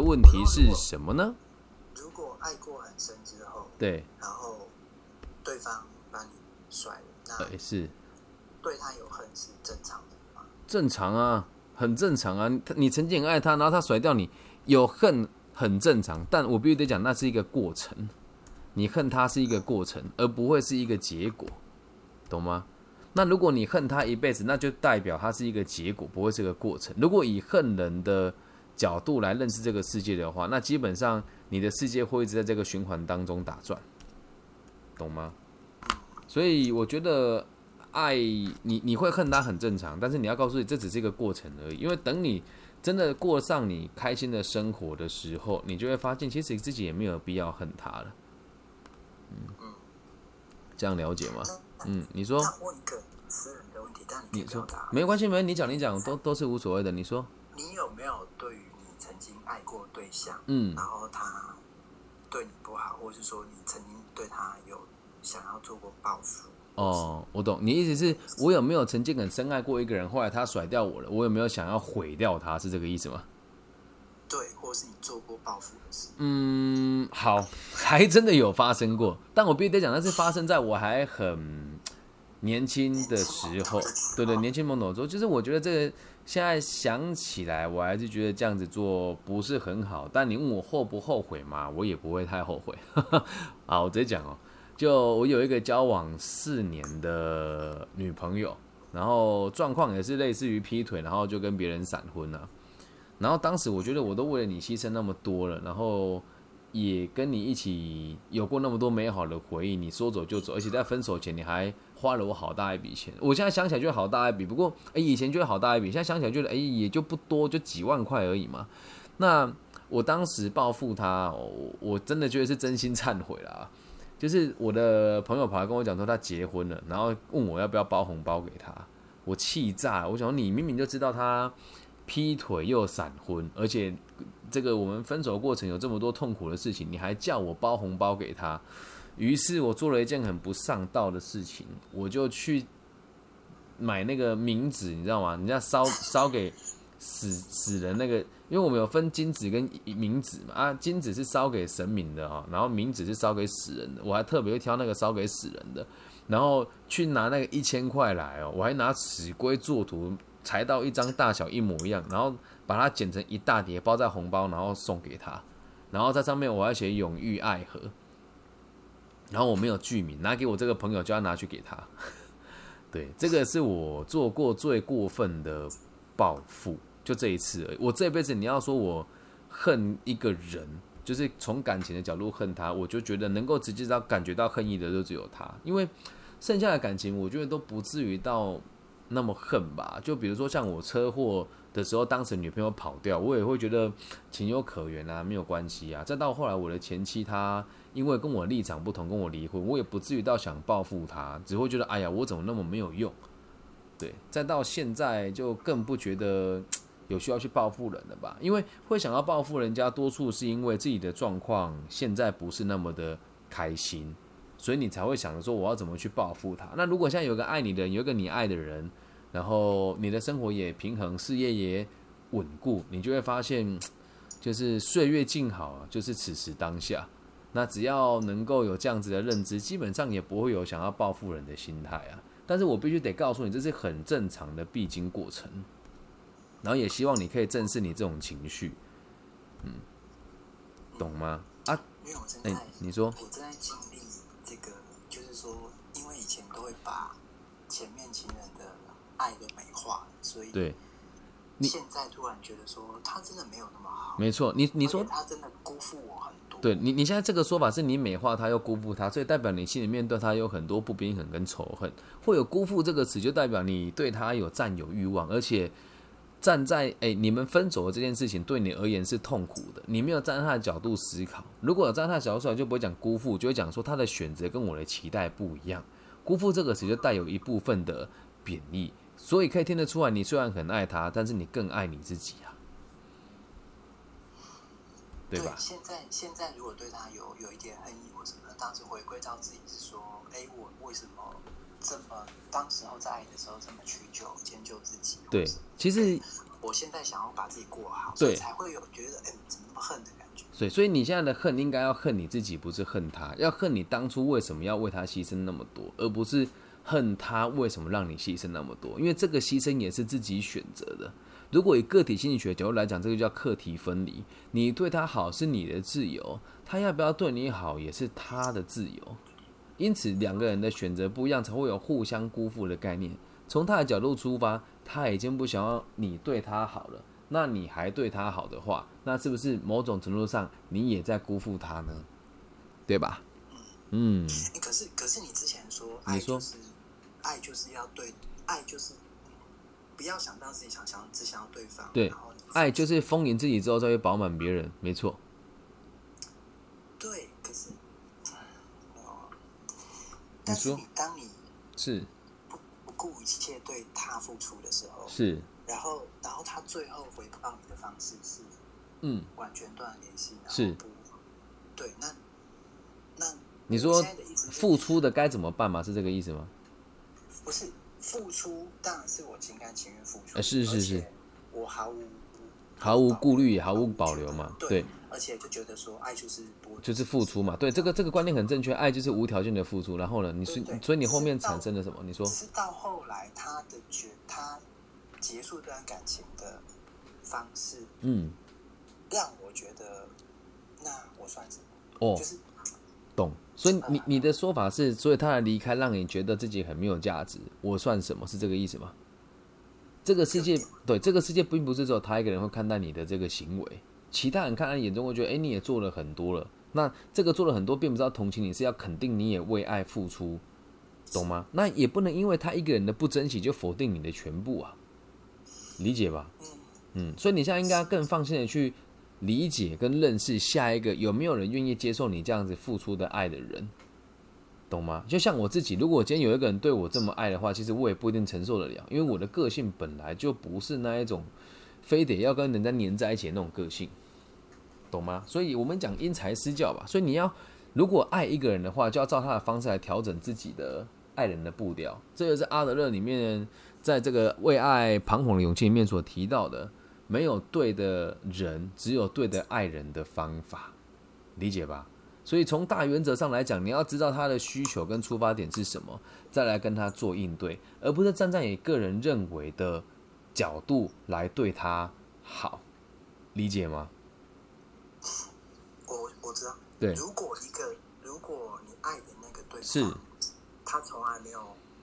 问题是什么呢？如果爱过很深之后，对，然后对方把你甩了，那呃，是对他有恨是正常的吗？正常啊，很正常啊。他你曾经很爱他，然后他甩掉你，有恨很正常。但我必须得讲，那是一个过程。你恨他是一个过程，而不会是一个结果，懂吗？那如果你恨他一辈子，那就代表他是一个结果，不会是个过程。如果以恨人的角度来认识这个世界的话，那基本上你的世界会一直在这个循环当中打转，懂吗？所以我觉得爱你，你会恨他很正常，但是你要告诉你，这只是一个过程而已。因为等你真的过上你开心的生活的时候，你就会发现，其实自己也没有必要恨他了。嗯，这样了解吗？嗯，你说，问一个私人的问题，但你你说。没关系，没关系，你讲你讲都都是无所谓的。你说，你有没有对于爱过对象，嗯然后他对你不好，或是说你曾经对他有想要做过报复？哦，我懂你意思是我有没有曾经很深爱过一个人，后来他甩掉我了，我有没有想要毁掉他，是这个意思吗？对，或是你做过报复的事？嗯，好，还真的有发生过，但我必须得讲，那是发生在我还很年轻的时候，对对，年轻懵懂的时候，就是我觉得这个现在想起来，我还是觉得这样子做不是很好。但你问我后不后悔嘛，我也不会太后悔。好，我直接讲哦，就我有一个交往四年的女朋友，然后状况也是类似于劈腿，然后就跟别人闪婚了、然后当时我觉得我都为了你牺牲那么多了，然后也跟你一起有过那么多美好的回忆，你说走就走，而且在分手前你还花了我好大一笔钱。我现在想起来就好大一笔，不过哎以前觉得好大一笔，现在想起来觉得哎也就不多，就几万块而已嘛。那我当时报复他，我我真的觉得是真心忏悔啦。就是我的朋友跑来跟我讲说他结婚了，然后问我要不要包红包给他，我气炸了。我想你明明就知道他劈腿又闪婚，而且这个我们分手过程有这么多痛苦的事情，你还叫我包红包给他。于是我做了一件很不上道的事情，我就去买那个冥纸，你知道吗？人家烧烧给死死人那个，因为我们有分金纸跟冥纸嘛，啊，金纸是烧给神明的啊，然后冥纸是烧给死人的，我还特别会挑那个烧给死人的，然后去拿那个一千块来哦，我还拿尺规作图，裁到一张大小一模一样，然后把它剪成一大叠，包在红包，然后送给他，然后在上面我还写永浴爱河，然后我没有剧名，拿给我这个朋友就要拿去给他。对，这个是我做过最过分的报复，就这一次而已。我这辈子你要说我恨一个人，就是从感情的角度恨他，我就觉得能够直接到感觉到恨意的就只有他，因为剩下的感情我觉得都不至于到那么恨吧。就比如说像我车祸的时候，当时女朋友跑掉，我也会觉得情有可原啊，没有关系啊。再到后来我的前妻她因为跟我立场不同，跟我离婚，我也不至于到想报复她，只会觉得哎呀，我怎么那么没有用？对，再到现在就更不觉得有需要去报复人了吧？因为会想要报复人家，多数是因为自己的状况现在不是那么的开心，所以你才会想着说我要怎么去报复他。那如果现在有个爱你的人，有一个你爱的人，然后你的生活也平衡，事业也稳固，你就会发现，就是岁月静好啊，就是此时当下。那只要能够有这样子的认知，基本上也不会有想要报复人的心态啊。但是我必须得告诉你，这是很正常的必经过程。然后也希望你可以正视你这种情绪，嗯，懂吗？啊，因为我正哎、在，你说，我正在经历这个，就是说，因为以前都会把前面情人的爱的美化，所以对，你现在突然觉得说他真的没有那么好。没错，你你说他真的辜负我很多。对你，你现在这个说法是你美化他又辜负他，所以代表你心里面对他有很多不平衡跟仇恨。会有辜负这个词，就代表你对他有占有欲望，而且站在哎你们分手的这件事情对你而言是痛苦的，你没有站在他的角度思考。如果有站在他的角度思考，就不会讲辜负，就会讲说他的选择跟我的期待不一样。辜负这个词就带有一部分的贬义，所以可以听得出来，你虽然很爱他，但是你更爱你自己啊，对吧？现在现在如果对他有有一点恨意或什么的，当时回归到自己是说，哎，我为什么这么当时候在爱的时候这么屈就迁就自己？对，其实我现在想要把自己过好，对才会有觉得，哎，怎么那么恨的感觉。对，所以你现在的恨应该要恨你自己，不是恨他，要恨你当初为什么要为他牺牲那么多，而不是恨他为什么让你牺牲那么多。因为这个牺牲也是自己选择的。如果以个体心理学角度来讲，这个叫课题分离。你对他好是你的自由，他要不要对你好也是他的自由。因此，两个人的选择不一样，才会有互相辜负的概念。从他的角度出发，他已经不想要你对他好了，那你还对他好的话，那是不是某种程度上你也在辜负他呢？对吧？嗯。可是，可是你之前说，爱就是爱就是要对，爱就是不要想到自己想想，只想要对方。对，爱就是丰盈自己之后再会饱满别人，没错。对，可是，你说，当你是不。顾一切对他付出的时候，是，然后，然后他最后回报你的方式是，嗯，完全断联系，是，对，那，那你说付出的该怎么办嘛？是这个意思吗？不是，付出当然是我心甘情愿付出，呃，是是是，我毫无毫无顾虑，也毫无保留嘛，对。而且就觉得说，爱就是就是付出嘛，对，这个这个观念很正确，爱就是无条件的付出。然后呢，你是所以你后面产生了什么？你说是到后来他的觉他结束这段感情的方式，嗯，让我觉得那我算什么？哦，就是懂。所以你你的说法是，所以他的离开让你觉得自己很没有价值，我算什么？是这个意思吗？这个世界对这个世界并不是只有他一个人会看待你的这个行为。其他人看在眼中会觉得，哎，你也做了很多了。那这个做了很多，并不是要同情你，是要肯定你也为爱付出，懂吗？那也不能因为他一个人的不珍惜，就否定你的全部啊，理解吧？嗯，所以你现在应该更放心的去理解跟认识下一个有没有人愿意接受你这样子付出的爱的人，懂吗？就像我自己，如果今天有一个人对我这么爱的话，其实我也不一定承受得了，因为我的个性本来就不是那一种。非得要跟人家黏在一起的那种个性，懂吗？所以我们讲因材施教吧。所以你要如果爱一个人的话，就要照他的方式来调整自己的爱人的步调。这个是阿德勒里面在这个为爱彷徨的勇气里面所提到的：没有对的人，只有对的爱人的方法，理解吧？所以从大原则上来讲，你要知道他的需求跟出发点是什么，再来跟他做应对，而不是站在你个人认为的。角度来对他好，理解吗？我我知道。对，如果一个如果你爱的那个对象，是，他从来没有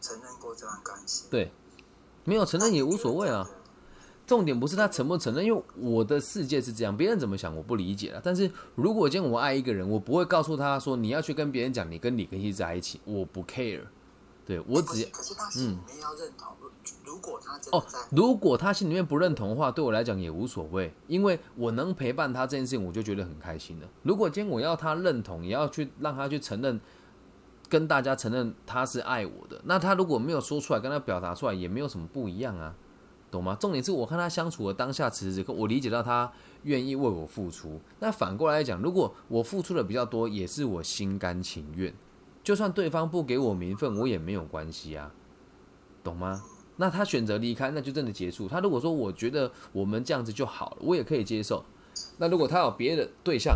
承认过这段关系，对，没有承认也无所谓啊。重点不是他承不承认，因为我的世界是这样，别人怎么想我不理解了。但是如果今天我爱一个人，我不会告诉他说你要去跟别人讲你跟李根熙在一起，我不 care。对我只可是他心里面要认同。如果他真的在，如果他心里面不认同的话，对我来讲也无所谓，因为我能陪伴他这件事情，我就觉得很开心了。如果今天我要他认同，也要去让他去承认，跟大家承认他是爱我的，那他如果没有说出来，跟他表达出来，也没有什么不一样啊，懂吗？重点是我看他相处的当下，此时此刻，我理解到他愿意为我付出。那反过来讲，如果我付出的比较多，也是我心甘情愿，就算对方不给我名分，我也没有关系啊，懂吗？那他选择离开，那就真的结束。他如果说我觉得我们这样子就好了，我也可以接受。那如果他有别的对象，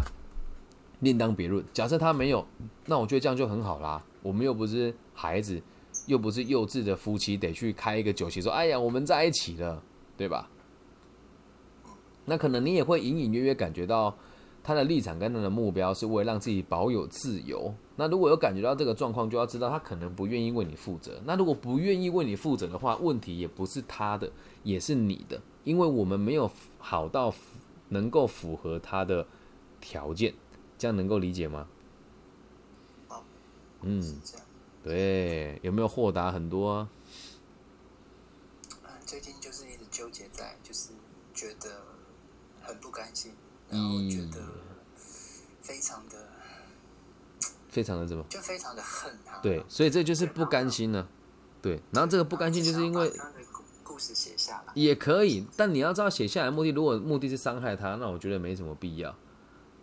另当别论。假设他没有，那我觉得这样就很好啦。我们又不是孩子，又不是幼稚的夫妻，得去开一个酒席说：“哎呀，我们在一起了，对吧？”那可能你也会隐隐约约感觉到。他的立场跟他的目标是为了让自己保有自由。那如果有感觉到这个状况，就要知道他可能不愿意为你负责。那如果不愿意为你负责的话，问题也不是他的，也是你的，因为我们没有好到能够符合他的条件。这样能够理解吗？嗯，对，有没有豁达很多？嗯，最近就是一直纠结在，就是觉得很不甘心。我觉得非常的，非常的怎么？就非常的恨他。对，所以这就是不甘心呢。对，然后这个不甘心就是因为故事写下来也可以，但你要知道写下来目的，如果目的是伤害他，那我觉得没什么必要。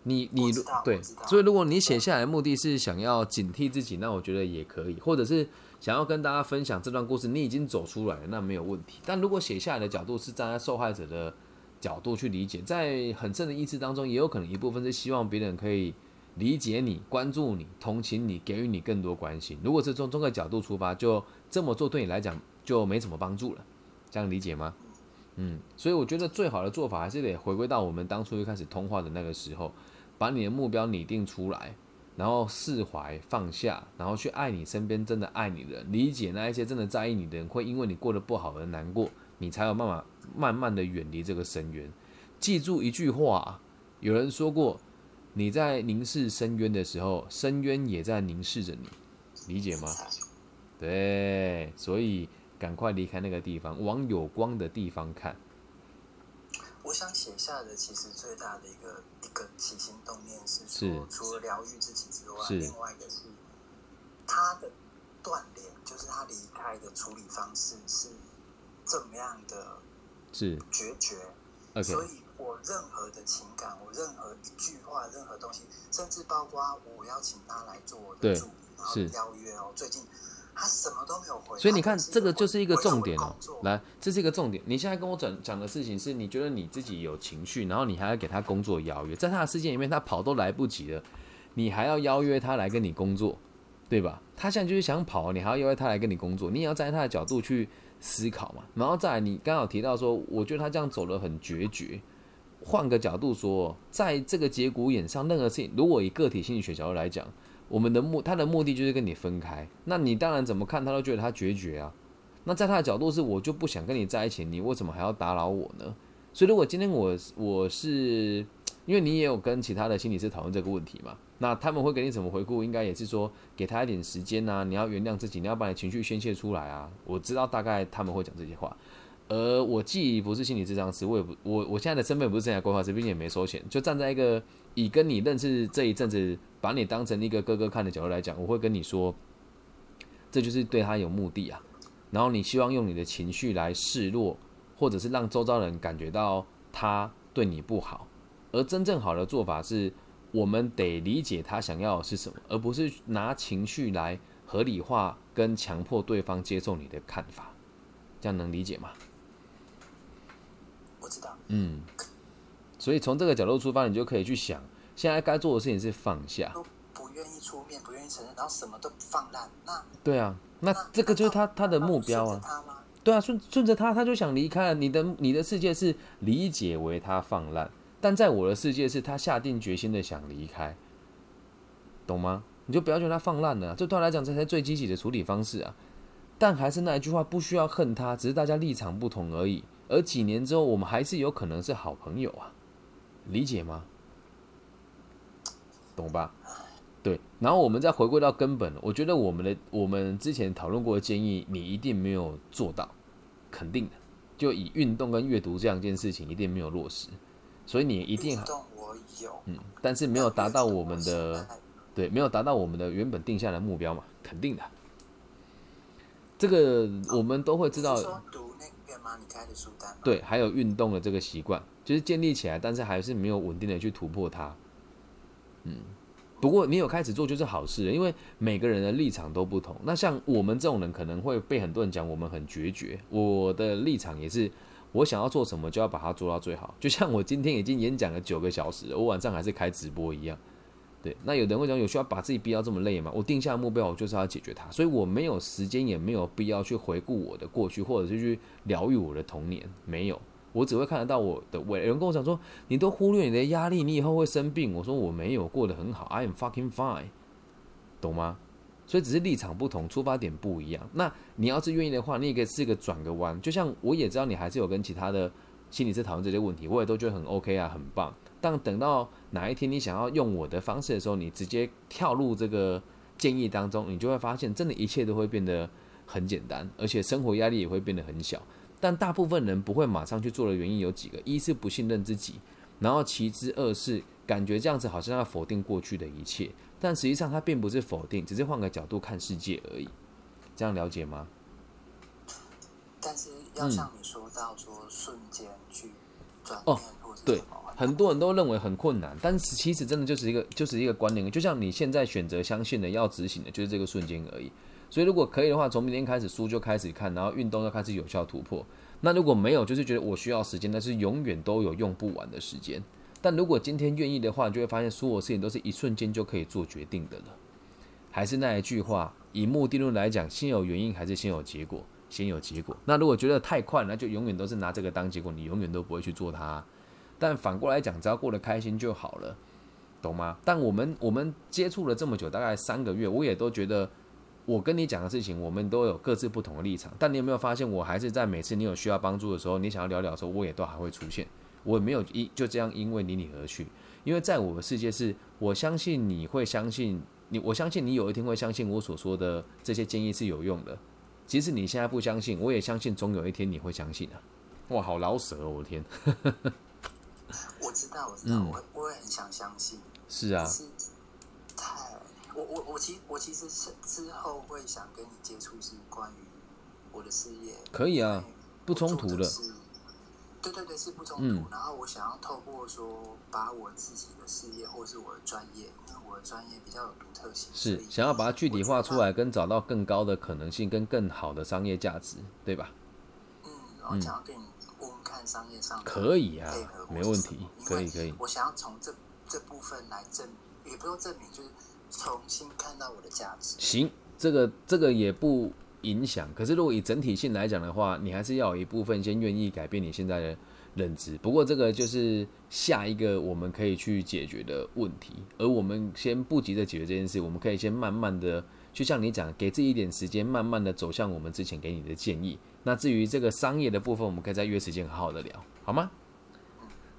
你你对，所以如果你写下来目的是想要警惕自己，那我觉得也可以，或者是想要跟大家分享这段故事，你已经走出来了，那没有问题。但如果写下来的角度是站在受害者的。角度去理解，在很深的意识当中，也有可能一部分是希望别人可以理解你、关注你、同情你、给予你更多关心。如果是从这个角度出发，就这么做对你来讲就没什么帮助了，这样理解吗？嗯，所以我觉得最好的做法还是得回归到我们当初一开始通话的那个时候，把你的目标拟定出来，然后释怀放下，然后去爱你身边真的爱你的人，理解那一些真的在意你的人会因为你过得不好而难过，你才有办法慢慢的远离这个深渊。记住一句话，有人说过，你在凝视深渊的时候，深渊也在凝视着你，理解吗？对，所以。赶快离开那个地方，往有光的地方看。我想写下的其实最大的一个一个起心动念是说，除了疗愈自己之外，另外一个是他的断联，就是他离开的处理方式是怎么样的？是决绝。所以我任何的情感，我任何一句话，任何东西，甚至包括我邀请他来做我的助理，然后邀约哦，最近。他什么都没有回，所以你看，这个就是一个重点哦。来，这是一个重点。你现在跟我讲讲的事情是，你觉得你自己有情绪，然后你还要给他工作邀约，在他的世界里面，他跑都来不及了，你还要邀约他来跟你工作，对吧？他现在就是想跑，你还要邀约他来跟你工作，你也要站在他的角度去思考嘛。然后再来，你刚好提到说，我觉得他这样走的很决绝。换个角度说，在这个节骨眼上，任何事情，如果以个体心理学角度来讲。我们的目，他的目的就是跟你分开。那你当然怎么看他都觉得他决绝啊。那在他的角度是，我就不想跟你在一起，你为什么还要打扰我呢？所以如果今天我我是，因为你也有跟其他的心理师讨论这个问题嘛，那他们会给你怎么回顾？应该也是说给他一点时间呐，你要原谅自己，你要把你情绪宣泄出来啊。我知道大概他们会讲这些话。而我既不是心理治疗师，我也不我我现在的身份不是生涯规划师，并且也没收钱，就站在一个以跟你认识这一阵子。把你当成一个哥哥看的角度来讲，我会跟你说，这就是对他有目的啊。然后你希望用你的情绪来示弱，或者是让周遭人感觉到他对你不好。而真正好的做法是，我们得理解他想要的是什么，而不是拿情绪来合理化跟强迫对方接受你的看法。这样能理解吗？嗯。所以从这个角度出发，你就可以去想。现在该做的事情是放下，都不愿意出面，不愿意承认，然后什么都放烂。那对啊，那这个就是他他的目标啊。对啊，顺顺着他，他就想离开。你的你的世界是理解为他放烂，但在我的世界是他下定决心的想离开，懂吗？你就不要觉得他放烂了，这对他来讲这才是最积极的处理方式啊。但还是那一句话，不需要恨他，只是大家立场不同而已。而几年之后，我们还是有可能是好朋友啊，理解吗？懂吧？对，然后我们再回归到根本，我觉得我们的我们之前讨论过的建议，你一定没有做到，肯定的。就以运动跟阅读这两件事情，一定没有落实，所以你一定运动我有，嗯，但是没有达到我们的，对，没有达到我们的原本定下的目标嘛，肯定的。这个我们都会知道。读那个吗？你开的书单？对，还有运动的这个习惯，就是建立起来，但是还是没有稳定的去突破它。嗯，不过你有开始做就是好事，因为每个人的立场都不同。那像我们这种人，可能会被很多人讲我们很决绝。我的立场也是，我想要做什么就要把它做到最好。就像我今天已经演讲了九个小时，我晚上还是开直播一样。对，那有人会讲有需要把自己逼到这么累吗？我定下的目标，我就是要解决它，所以我没有时间，也没有必要去回顾我的过去，或者是去疗愈我的童年，没有。我只会看得到我的未来。有人跟我讲说：“你都忽略你的压力，你以后会生病。”我说：“我没有过得很好，I am fucking fine，懂吗？”所以只是立场不同，出发点不一样。那你要是愿意的话，你也可以试个转个弯。就像我也知道你还是有跟其他的心理师讨论这些问题，我也都觉得很 OK 啊，很棒。但等到哪一天你想要用我的方式的时候，你直接跳入这个建议当中，你就会发现，真的一切都会变得很简单，而且生活压力也会变得很小。但大部分人不会马上去做的原因有几个：一是不信任自己，然后其之二是感觉这样子好像要否定过去的一切，但实际上它并不是否定，只是换个角度看世界而已。这样了解吗？但是要像你说到说瞬间去转变，对，很多人都认为很困难，但是其实真的就是一个就是一个观念，就像你现在选择相信的要执行的，就是这个瞬间而已。所以，如果可以的话，从明天开始书就开始看，然后运动要开始有效突破。那如果没有，就是觉得我需要时间，但是永远都有用不完的时间。但如果今天愿意的话，你就会发现所有事情都是一瞬间就可以做决定的了。还是那一句话，以目的论来讲，先有原因还是先有结果？先有结果。那如果觉得太快，那就永远都是拿这个当结果，你永远都不会去做它。但反过来讲，只要过得开心就好了，懂吗？但我们我们接触了这么久，大概三个月，我也都觉得。我跟你讲的事情，我们都有各自不同的立场。但你有没有发现，我还是在每次你有需要帮助的时候，你想要聊聊的时候，我也都还会出现。我没有一就这样因为离你而去，因为在我的世界是，我相信你会相信你，我相信你有一天会相信我所说的这些建议是有用的。即使你现在不相信，我也相信总有一天你会相信啊！哇，好老舍哦，我的天！我知道，我知道，我我也很想相信。是啊。太我我我其我其实是之后会想跟你接触是关于我的事业，可以啊，不冲突的。对对对，是不冲突。然后我想要透过说，把我自己的事业或是我的专业，因为我的专业比较有独特性，是想要把它具体化出来，跟找到更高的可能性，跟更好的商业价值，对吧？嗯，然后想要跟你商业上可以啊，没问题，可以可以。我想要从这这部分来证，也不用证明，就是。重新看到我的价值。行，这个这个也不影响。可是如果以整体性来讲的话，你还是要有一部分先愿意改变你现在的认知。不过这个就是下一个我们可以去解决的问题。而我们先不急着解决这件事，我们可以先慢慢的，就像你讲，给自己一点时间，慢慢的走向我们之前给你的建议。那至于这个商业的部分，我们可以再约时间好好的聊，好吗？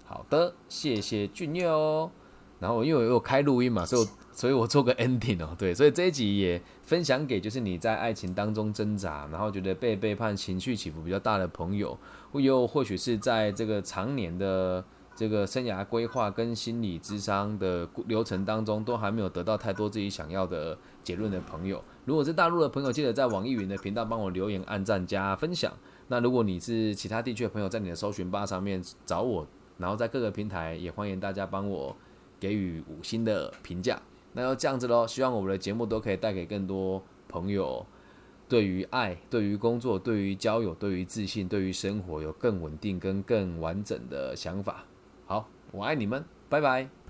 好的，谢谢俊佑。然后因为我有开录音嘛，所以所以我做个 ending 哦，对，所以这一集也分享给就是你在爱情当中挣扎，然后觉得被背叛、情绪起伏比较大的朋友，又或许是在这个常年的这个生涯规划跟心理智商的流程当中，都还没有得到太多自己想要的结论的朋友。如果是大陆的朋友，记得在网易云的频道帮我留言、按赞、加分享。那如果你是其他地区的朋友，在你的搜寻吧上面找我，然后在各个平台也欢迎大家帮我。给予五星的评价，那要这样子喽。希望我们的节目都可以带给更多朋友，对于爱、对于工作、对于交友、对于自信、对于生活有更稳定跟更完整的想法。好，我爱你们，拜拜。